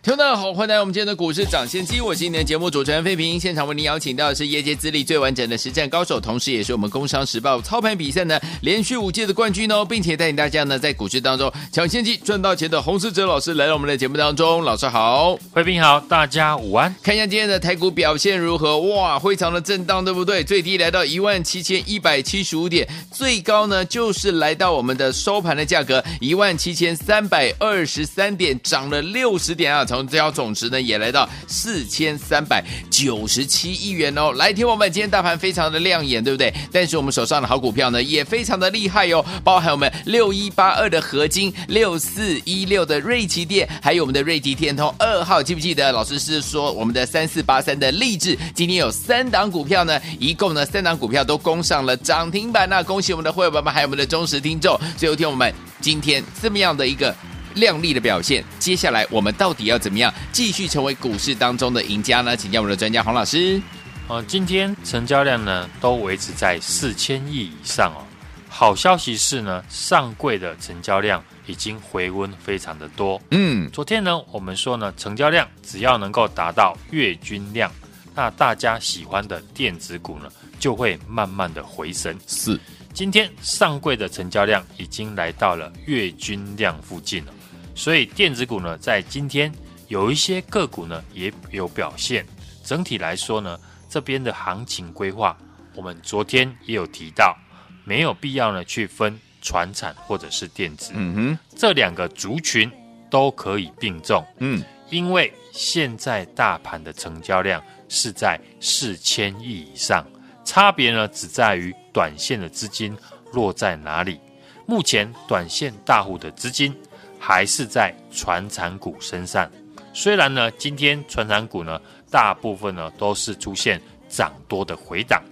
听众好，欢迎来到我们今天的股市抢先机。我是今天的节目主持人费平，现场为您邀请到的是业界资历最完整的实战高手，同时也是我们工商时报操盘比赛呢连续五届的冠军哦，并且带领大家呢在股市当中抢先机赚到钱的洪士哲老师来到我们的节目当中。老师好，费平好，大家午安。看一下今天的台股表现如何？哇，非常的震荡，对不对？最低来到一万七千一百七十五点，最高呢就是来到我们的收盘的价格一万七千三百二十三点，涨了六十点啊！成交总值呢也来到四千三百九十七亿元哦。来听我们今天大盘非常的亮眼，对不对？但是我们手上的好股票呢也非常的厉害哟、包含我们六一八二的合金、六四一六的瑞奇电，还有我们的瑞吉天通二号，记不记得老师是说我们的三四八三的立志，今天有三档股票呢，一共呢三档股票都攻上了涨停板，那恭喜我们的会员朋友们，还有我们的忠实听众。最后听我们今天这么样的一个。亮丽的表现，接下来我们到底要怎么样继续成为股市当中的赢家呢？请教我们的专家黄老师。呃，今天成交量呢都维持在四千亿以上哦。好消息是呢，上柜的成交量已经回温非常的多。嗯，昨天呢我们说呢，成交量只要能够达到月均量，那大家喜欢的电子股呢就会慢慢的回升。是，今天上柜的成交量已经来到了月均量附近了。所以电子股呢，在今天有一些个股呢也有表现。整体来说呢，这边的行情规划，我们昨天也有提到，没有必要呢去分船产或者是电子。嗯哼，这两个族群都可以并重。嗯，因为现在大盘的成交量是在四千亿以上，差别呢只在于短线的资金落在哪里。目前短线大户的资金。还是在传产股身上，虽然呢，今天传产股呢，大部分呢都是出现涨多的回档，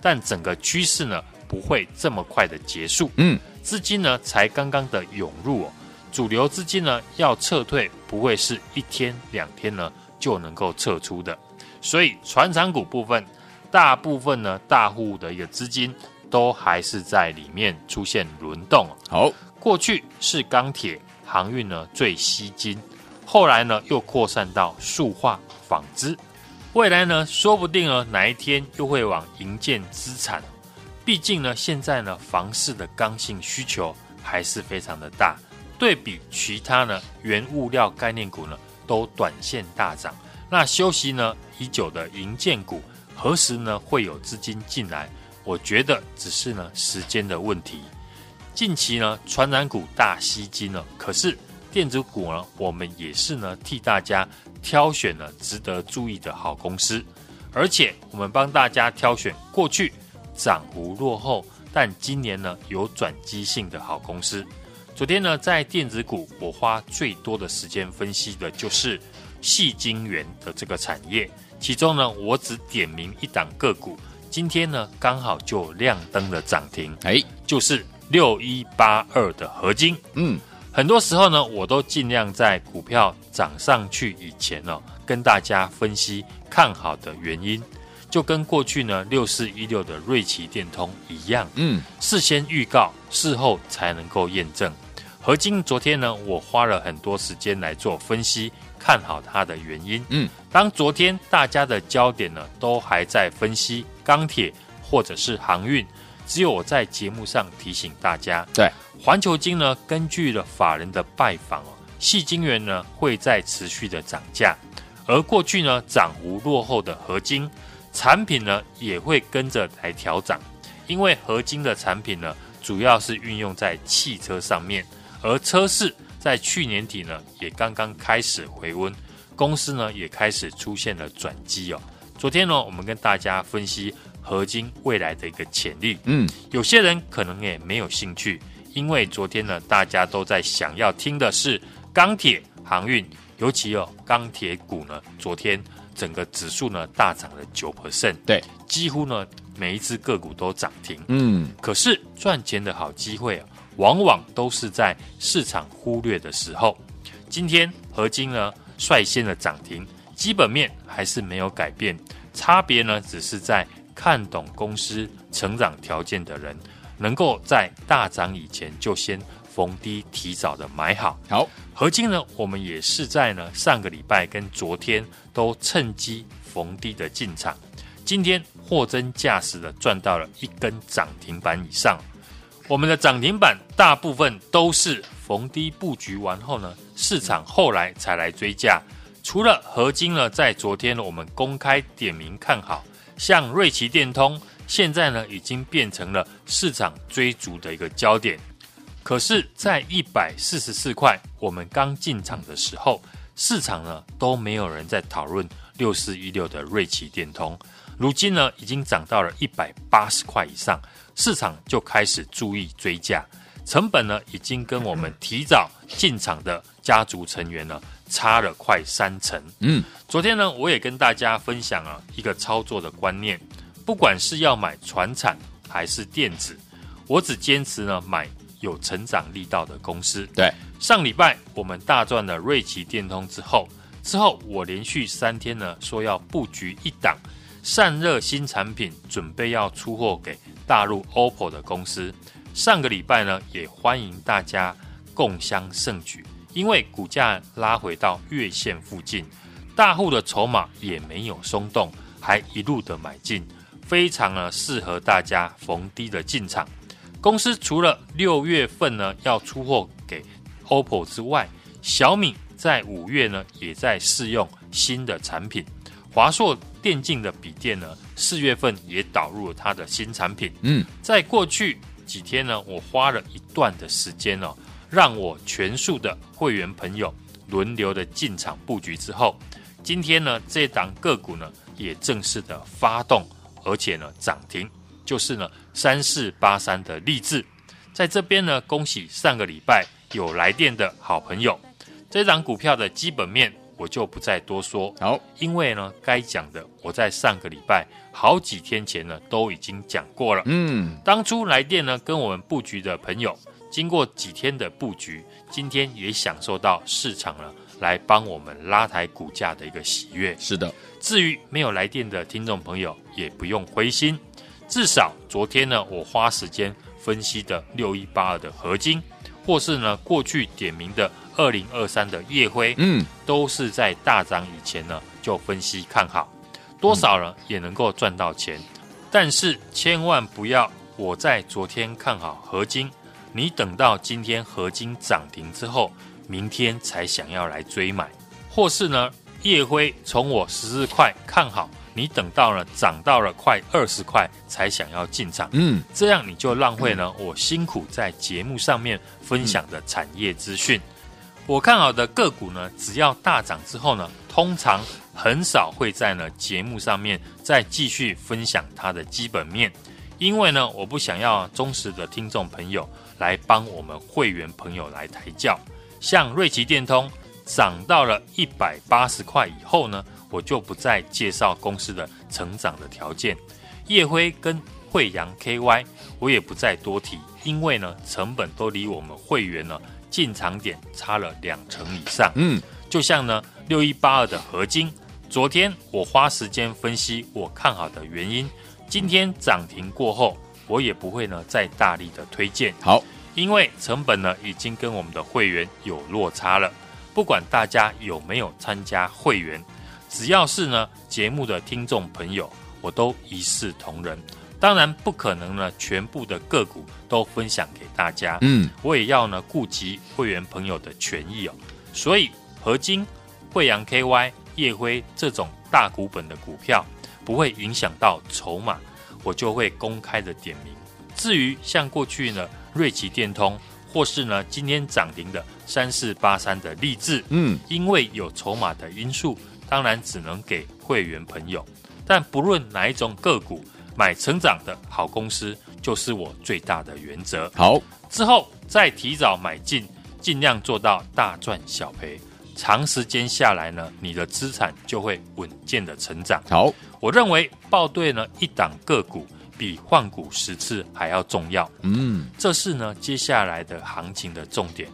但整个趋势呢不会这么快的结束。嗯，资金呢才刚刚的涌入哦，主流资金呢要撤退，不会是一天两天呢就能够撤出的。所以传产股部分，大部分呢大户的一个资金都还是在里面出现轮动。好，过去是钢铁。航运呢最吸金，后来呢又扩散到塑化、纺织，未来呢说不定呢哪一天又会往营建资产。毕竟呢现在呢房市的刚性需求还是非常的大，对比其他呢原物料概念股呢都短线大涨，那休息呢已久的营建股何时呢会有资金进来？我觉得只是呢时间的问题。近期呢，传染股大吸金了，可是电子股呢，我们也是呢替大家挑选了值得注意的好公司，而且我们帮大家挑选过去涨幅落后，但今年呢有转机性的好公司。昨天呢，在电子股我花最多的时间分析的就是细晶圆的这个产业，其中呢，我只点名一档个股，今天呢刚好就亮灯了涨停，哎，就是。六一八二的合金，嗯，很多时候呢，我都尽量在股票涨上去以前呢、哦，跟大家分析看好的原因，就跟过去呢六四一六的瑞奇电通一样，嗯，事先预告，事后才能够验证。合金昨天呢，我花了很多时间来做分析，看好它的原因，嗯，当昨天大家的焦点呢，都还在分析钢铁或者是航运。只有我在节目上提醒大家，对环球金呢，根据了法人的拜访哦，细金元呢会在持续的涨价，而过去呢涨幅落后的合金产品呢也会跟着来调涨，因为合金的产品呢主要是运用在汽车上面，而车市在去年底呢也刚刚开始回温，公司呢也开始出现了转机哦。昨天呢我们跟大家分析。合金未来的一个潜力，嗯，有些人可能也没有兴趣，因为昨天呢，大家都在想要听的是钢铁、航运，尤其哦，钢铁股呢，昨天整个指数呢大涨了九 percent，对，几乎呢每一只个股都涨停，嗯，可是赚钱的好机会啊，往往都是在市场忽略的时候。今天合金呢率先的涨停，基本面还是没有改变，差别呢只是在。看懂公司成长条件的人，能够在大涨以前就先逢低提早的买好。好，合金呢，我们也是在呢上个礼拜跟昨天都趁机逢低的进场，今天货真价实的赚到了一根涨停板以上。我们的涨停板大部分都是逢低布局完后呢，市场后来才来追价。除了合金呢，在昨天呢，我们公开点名看好，像瑞奇电通，现在呢已经变成了市场追逐的一个焦点。可是，在一百四十四块，我们刚进场的时候，市场呢都没有人在讨论六四一六的瑞奇电通。如今呢，已经涨到了一百八十块以上，市场就开始注意追价，成本呢已经跟我们提早进场的家族成员呢。差了快三成。嗯，昨天呢，我也跟大家分享了一个操作的观念，不管是要买船产还是电子，我只坚持呢买有成长力道的公司。对，上礼拜我们大赚了瑞奇电通之后，之后我连续三天呢说要布局一档散热新产品，准备要出货给大陆 OPPO 的公司。上个礼拜呢，也欢迎大家共襄盛举。因为股价拉回到月线附近，大户的筹码也没有松动，还一路的买进，非常呢适合大家逢低的进场。公司除了六月份呢要出货给 OPPO 之外，小米在五月呢也在试用新的产品。华硕电竞的笔电呢四月份也导入了它的新产品。嗯，在过去几天呢，我花了一段的时间哦。让我全数的会员朋友轮流的进场布局之后，今天呢这档个股呢也正式的发动，而且呢涨停，就是呢三四八三的励志，在这边呢恭喜上个礼拜有来电的好朋友，这档股票的基本面我就不再多说，好，因为呢该讲的我在上个礼拜好几天前呢都已经讲过了，嗯，当初来电呢跟我们布局的朋友。经过几天的布局，今天也享受到市场了来帮我们拉抬股价的一个喜悦。是的，至于没有来电的听众朋友，也不用灰心。至少昨天呢，我花时间分析的六一八二的合金，或是呢过去点名的二零二三的夜辉，嗯，都是在大涨以前呢就分析看好，多少人也能够赚到钱。嗯、但是千万不要我在昨天看好合金。你等到今天合金涨停之后，明天才想要来追买，或是呢，夜辉从我十四块看好，你等到了涨到了快二十块才想要进场，嗯，这样你就浪费了我辛苦在节目上面分享的产业资讯。嗯、我看好的个股呢，只要大涨之后呢，通常很少会在呢节目上面再继续分享它的基本面，因为呢，我不想要忠实的听众朋友。来帮我们会员朋友来抬轿，像瑞奇电通涨到了一百八十块以后呢，我就不再介绍公司的成长的条件。叶辉跟惠阳 KY 我也不再多提，因为呢成本都离我们会员呢进场点差了两成以上。嗯，就像呢六一八二的合金，昨天我花时间分析我看好的原因，今天涨停过后。我也不会呢再大力的推荐，好，因为成本呢已经跟我们的会员有落差了。不管大家有没有参加会员，只要是呢节目的听众朋友，我都一视同仁。当然不可能呢全部的个股都分享给大家，嗯，我也要呢顾及会员朋友的权益哦。所以合金、惠阳 KY、夜辉这种大股本的股票，不会影响到筹码。我就会公开的点名。至于像过去呢，瑞奇电通，或是呢今天涨停的三四八三的励志，嗯，因为有筹码的因素，当然只能给会员朋友。但不论哪一种个股，买成长的好公司就是我最大的原则。好，之后再提早买进，尽量做到大赚小赔。长时间下来呢，你的资产就会稳健的成长。好，我认为报对呢一档个股比换股十次还要重要。嗯，这是呢接下来的行情的重点。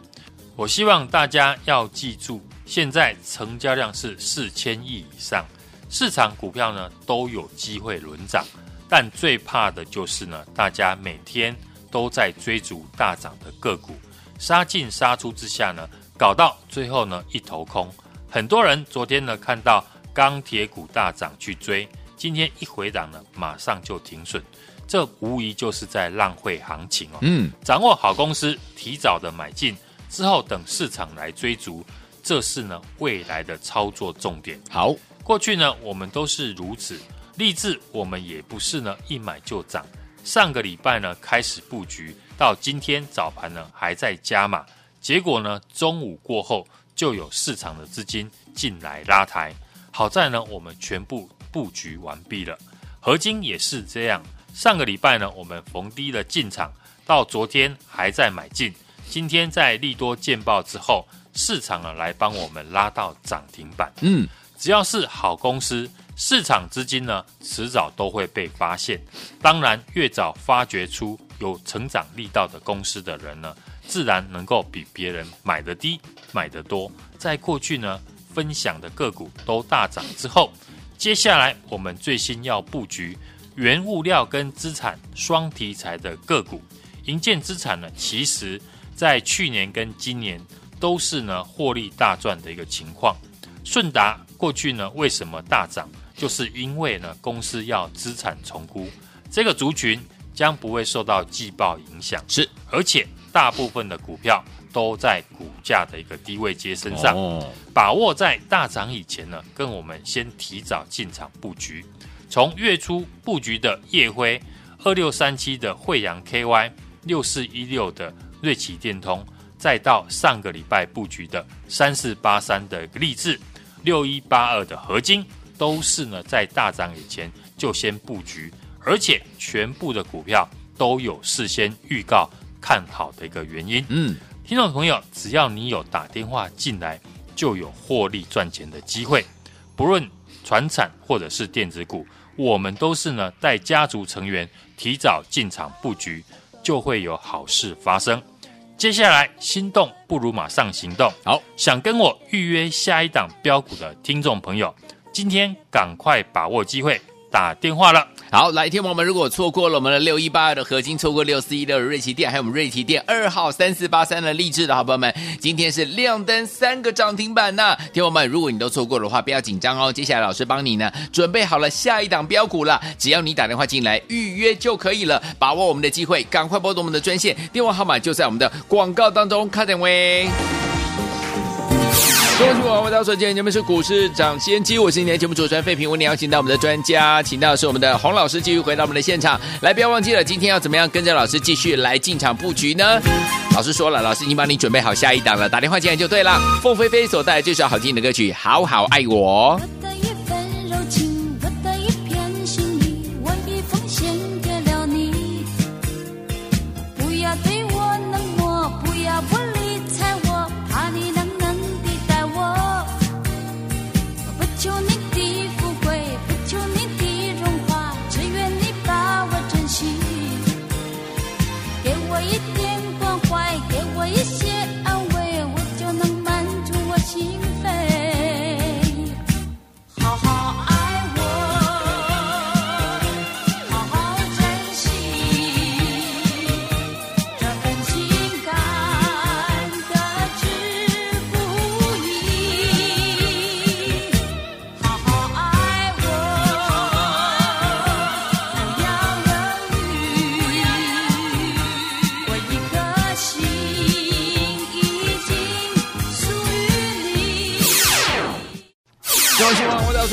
我希望大家要记住，现在成交量是四千亿以上，市场股票呢都有机会轮涨，但最怕的就是呢大家每天都在追逐大涨的个股，杀进杀出之下呢。搞到最后呢一头空。很多人昨天呢看到钢铁股大涨去追，今天一回档呢马上就停损，这无疑就是在浪费行情哦。嗯，掌握好公司，提早的买进之后，等市场来追逐，这是呢未来的操作重点。好，过去呢我们都是如此，立志我们也不是呢一买就涨。上个礼拜呢开始布局，到今天早盘呢还在加码，结果呢中午过后就有市场的资金进来拉抬，好在呢我们全部布局完毕了。合金也是这样，上个礼拜呢我们逢低的进场，到昨天还在买进，今天在利多见报之后，市场呢来帮我们拉到涨停板。嗯，只要是好公司。市场资金呢，迟早都会被发现。当然，越早发掘出有成长力道的公司的人呢，自然能够比别人买得低、买得多。在过去呢，分享的个股都大涨之后，接下来我们最新要布局原物料跟资产双题材的个股。银建资产呢，其实在去年跟今年都是呢获利大赚的一个情况。顺达过去呢，为什么大涨？就是因为呢，公司要资产重估，这个族群将不会受到季报影响，是，而且大部分的股票都在股价的一个低位接身上，哦，把握在大涨以前呢，跟我们先提早进场布局。从月初布局的夜辉二六三七的惠阳 KY 六四一六的瑞奇电通，再到上个礼拜布局的三四八三的力智六一八二的合金。都是呢，在大涨以前就先布局，而且全部的股票都有事先预告看好的一个原因。嗯，听众朋友，只要你有打电话进来，就有获利赚钱的机会。不论传产或者是电子股，我们都是呢带家族成员提早进场布局，就会有好事发生。接下来心动不如马上行动。好，想跟我预约下一档标股的听众朋友。今天赶快把握机会，打电话了。好，来，听我们如果错过了我们的六一八二的合金，错过六四一六的瑞奇店，还有我们瑞奇店二号三四八三的励志的好朋友们，今天是亮灯三个涨停板呐！听我们，如果你都错过的话，不要紧张哦。接下来老师帮你呢准备好了下一档标股了，只要你打电话进来预约就可以了，把握我们的机会，赶快拨动我们的专线，电话号码就在我们的广告当中，卡点位。恭喜我们到手今天节目是股市涨先机，我是今天节目主持人费平，为你邀请到我们的专家，请到的是我们的洪老师，继续回到我们的现场来，不要忘记了，今天要怎么样跟着老师继续来进场布局呢？老师说了，老师已经帮你准备好下一档了，打电话进来就对了。凤飞飞所带来这首好听的歌曲《好好爱我》。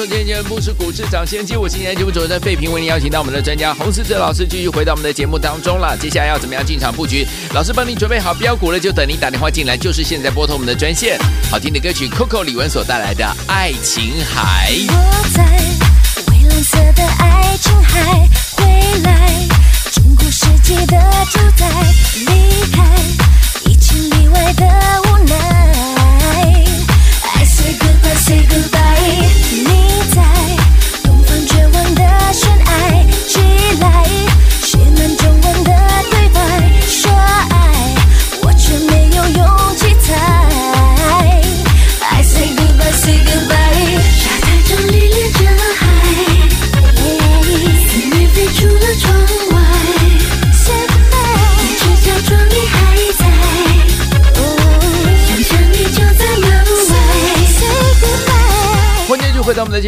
今天节目是股市涨先机，我今天节目主持人费平为您邀请到我们的专家洪士哲老师继续回到我们的节目当中了。接下来要怎么样进场布局？老师帮你准备好标股了，就等你打电话进来，就是现在拨通我们的专线。好听的歌曲，Coco 李玟所带来的《爱琴海》。我在蔚蓝色的爱琴海回来，经过世纪的就在，离开一千里外的无奈。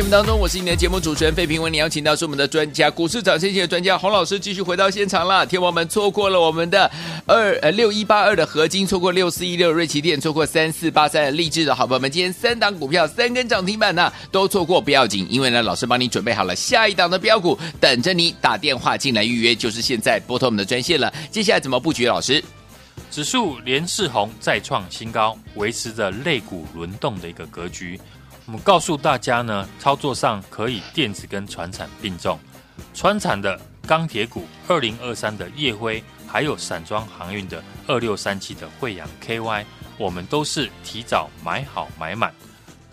目当中，我是你的节目主持人费平，为你邀请到是我们的专家，股市涨先机的专家洪老师，继续回到现场了。天王们错过了我们的二呃六一八二的合金，错过六四一六瑞奇电，错过三四八三的励志的好朋友们，今天三档股票三根涨停板呢、啊，都错过不要紧，因为呢，老师帮你准备好了下一档的标股，等着你打电话进来预约，就是现在拨通我们的专线了。接下来怎么布局？老师，指数连四红再创新高，维持着类股轮动的一个格局。我们告诉大家呢，操作上可以电子跟船产并重，船产的钢铁股二零二三的夜辉，还有散装航运的二六三七的慧洋 KY，我们都是提早买好买满。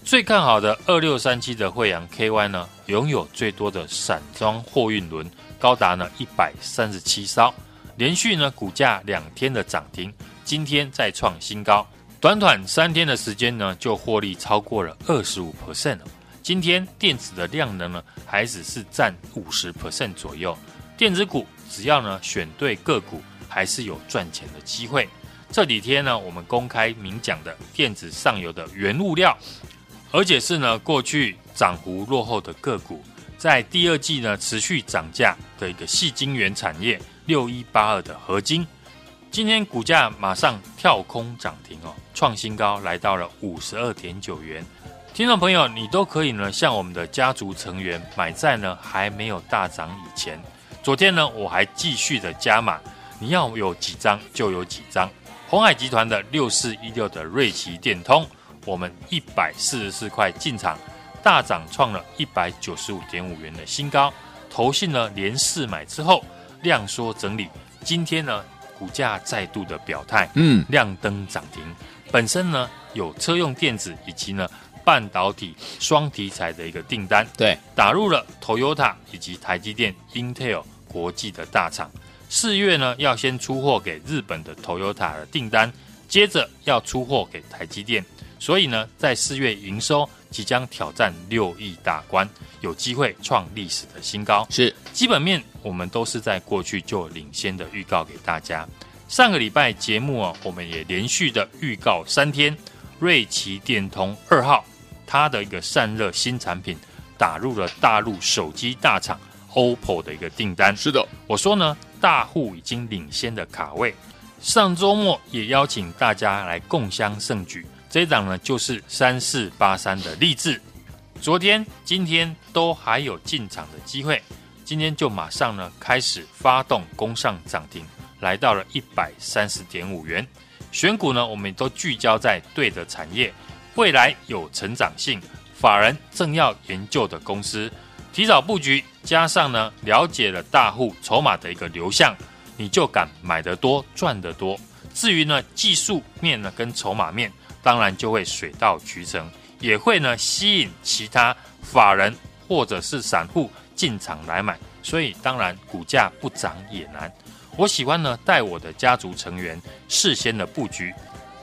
最看好的二六三七的慧洋 KY 呢，拥有最多的散装货运轮，高达呢一百三十七艘，连续呢股价两天的涨停，今天再创新高。短短三天的时间呢，就获利超过了二十五 percent 了。今天电子的量能呢，还只是占五十 percent 左右。电子股只要呢选对个股，还是有赚钱的机会。这几天呢，我们公开明讲的电子上游的原物料，而且是呢过去涨幅落后的个股，在第二季呢持续涨价的一个细晶圆产业六一八二的合金。今天股价马上跳空涨停哦，创新高，来到了五十二点九元。听众朋友，你都可以呢，向我们的家族成员买在呢还没有大涨以前。昨天呢，我还继续的加码，你要有几张就有几张。鸿海集团的六四一六的瑞奇电通，我们一百四十四块进场，大涨创了一百九十五点五元的新高。投信呢连四买之后，量缩整理，今天呢。股价再度的表态，嗯，亮灯涨停。本身呢有车用电子以及呢半导体双题材的一个订单，对，打入了 Toyota 以及台积电、Intel 国际的大厂。四月呢要先出货给日本的 Toyota 的订单，接着要出货给台积电。所以呢，在四月营收即将挑战六亿大关，有机会创历史的新高。是基本面，我们都是在过去就领先的预告给大家。上个礼拜节目啊，我们也连续的预告三天，瑞奇电通二号，它的一个散热新产品打入了大陆手机大厂 OPPO 的一个订单。是的，我说呢，大户已经领先的卡位。上周末也邀请大家来共襄盛举。这一档呢，就是三四八三的励志，昨天、今天都还有进场的机会，今天就马上呢开始发动攻上涨停，来到了一百三十点五元。选股呢，我们都聚焦在对的产业，未来有成长性，法人正要研究的公司，提早布局，加上呢了解了大户筹码的一个流向，你就敢买得多，赚得多。至于呢技术面呢跟筹码面。当然就会水到渠成，也会呢吸引其他法人或者是散户进场来买，所以当然股价不涨也难。我喜欢呢带我的家族成员事先的布局，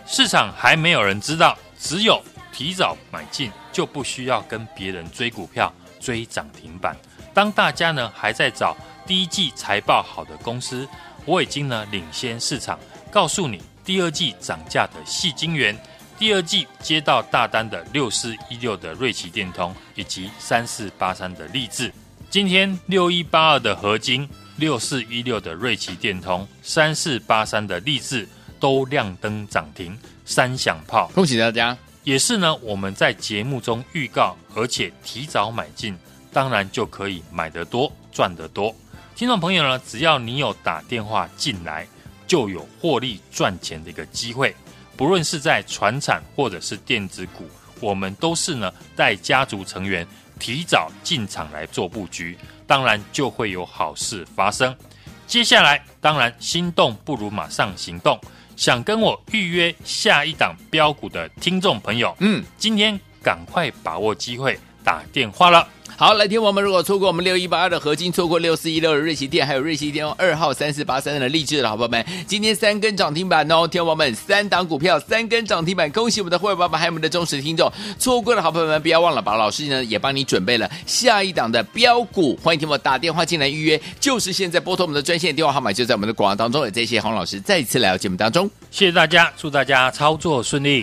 市场还没有人知道，只有提早买进就不需要跟别人追股票追涨停板。当大家呢还在找第一季财报好的公司，我已经呢领先市场，告诉你第二季涨价的矽晶圆。第二季接到大单的六四一六的瑞奇电通以及三四八三的励志，今天六一八二的合金、六四一六的瑞奇电通、三四八三的励志都亮灯涨停，三响炮，恭喜大家！也是呢，我们在节目中预告，而且提早买进，当然就可以买得多，赚得多。听众朋友呢，只要你有打电话进来，就有获利赚钱的一个机会。不论是在传产或者是电子股，我们都是呢带家族成员提早进场来做布局，当然就会有好事发生。接下来，当然心动不如马上行动，想跟我预约下一档标股的听众朋友，嗯，今天赶快把握机会打电话了。好，来听我们如果错过我们六一八二的合金，错过六四一六的瑞奇电，还有瑞奇电二号三四八三的励志的好朋友们，今天三根涨停板哦！天王们三档股票三根涨停板，恭喜我们的会员爸爸还有我们的忠实听众，错过的好朋友们不要忘了，把老师呢也帮你准备了下一档的标股，欢迎听我打电话进来预约，就是现在拨通我们的专线电话号码，就在我们的广告当中。也谢谢洪老师再一次来到节目当中，谢谢大家，祝大家操作顺利。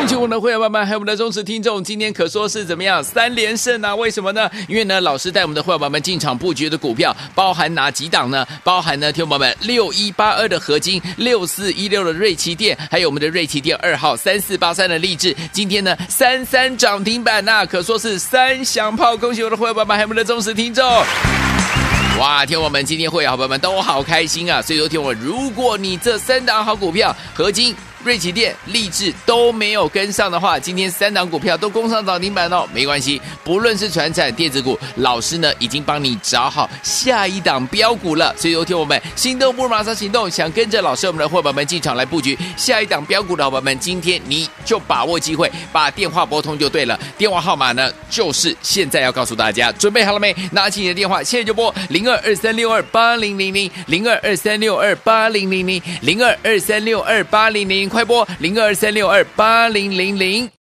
恭喜我们的会员朋友们，还有我们的忠实听众，今天可说是怎么样三连胜啊？为什么呢？因为呢，老师带我们的会员朋友们进场布局的股票，包含哪几档呢？包含呢，听众朋友们六一八二的合金，六四一六的瑞奇电，还有我们的瑞奇电二号三四八三的励志，今天呢三三涨停板呐、啊，可说是三响炮。恭喜我的会员朋友们，还有我们的忠实听众。哇，听我们今天会员好朋友们都好开心啊！所以说听我，如果你这三档好股票合金。瑞奇电、励志都没有跟上的话，今天三档股票都攻上涨停板哦，没关系，不论是传产、电子股，老师呢已经帮你找好下一档标股了。所以，有听我们心动不如马上行动，想跟着老师我们的伙伴们进场来布局下一档标股的伙伴们，今天你就把握机会，把电话拨通就对了。电话号码呢，就是现在要告诉大家，准备好了没？拿起你的电话，现在就拨零二二三六二八零零零零二二三六二八零零零零二二三六二八零零。快拨零二三六二八零零零。